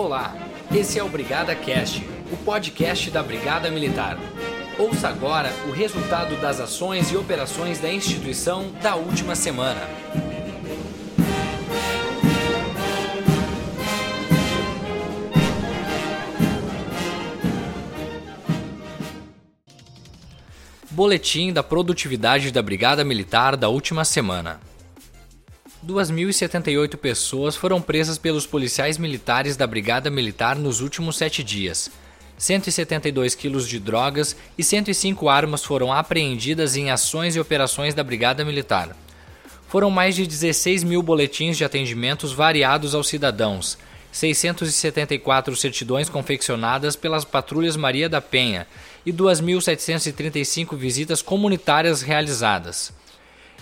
Olá, esse é o Brigada Cast, o podcast da Brigada Militar. Ouça agora o resultado das ações e operações da instituição da última semana. Boletim da produtividade da Brigada Militar da última semana. 2.078 pessoas foram presas pelos policiais militares da Brigada Militar nos últimos sete dias. 172 quilos de drogas e 105 armas foram apreendidas em ações e operações da Brigada Militar. Foram mais de 16 mil boletins de atendimentos variados aos cidadãos, 674 certidões confeccionadas pelas patrulhas Maria da Penha e 2.735 visitas comunitárias realizadas.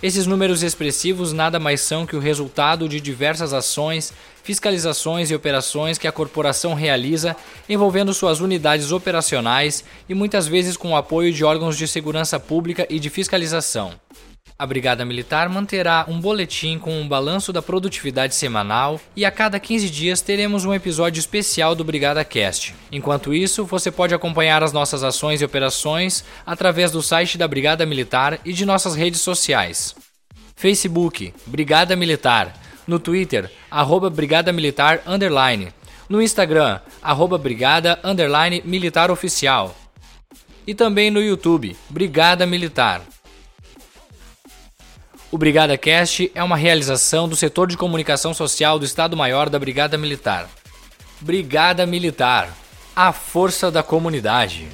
Esses números expressivos nada mais são que o resultado de diversas ações, fiscalizações e operações que a corporação realiza envolvendo suas unidades operacionais e muitas vezes com o apoio de órgãos de segurança pública e de fiscalização. A Brigada Militar manterá um boletim com um balanço da produtividade semanal e a cada 15 dias teremos um episódio especial do Brigada Cast. Enquanto isso, você pode acompanhar as nossas ações e operações através do site da Brigada Militar e de nossas redes sociais. Facebook, Brigada Militar. No Twitter, arroba Brigada Militar Underline. No Instagram, arroba Brigada Underline Militar Oficial. E também no YouTube, Brigada Militar. O Brigada Cast é uma realização do setor de comunicação social do Estado-Maior da Brigada Militar. Brigada Militar, a força da comunidade.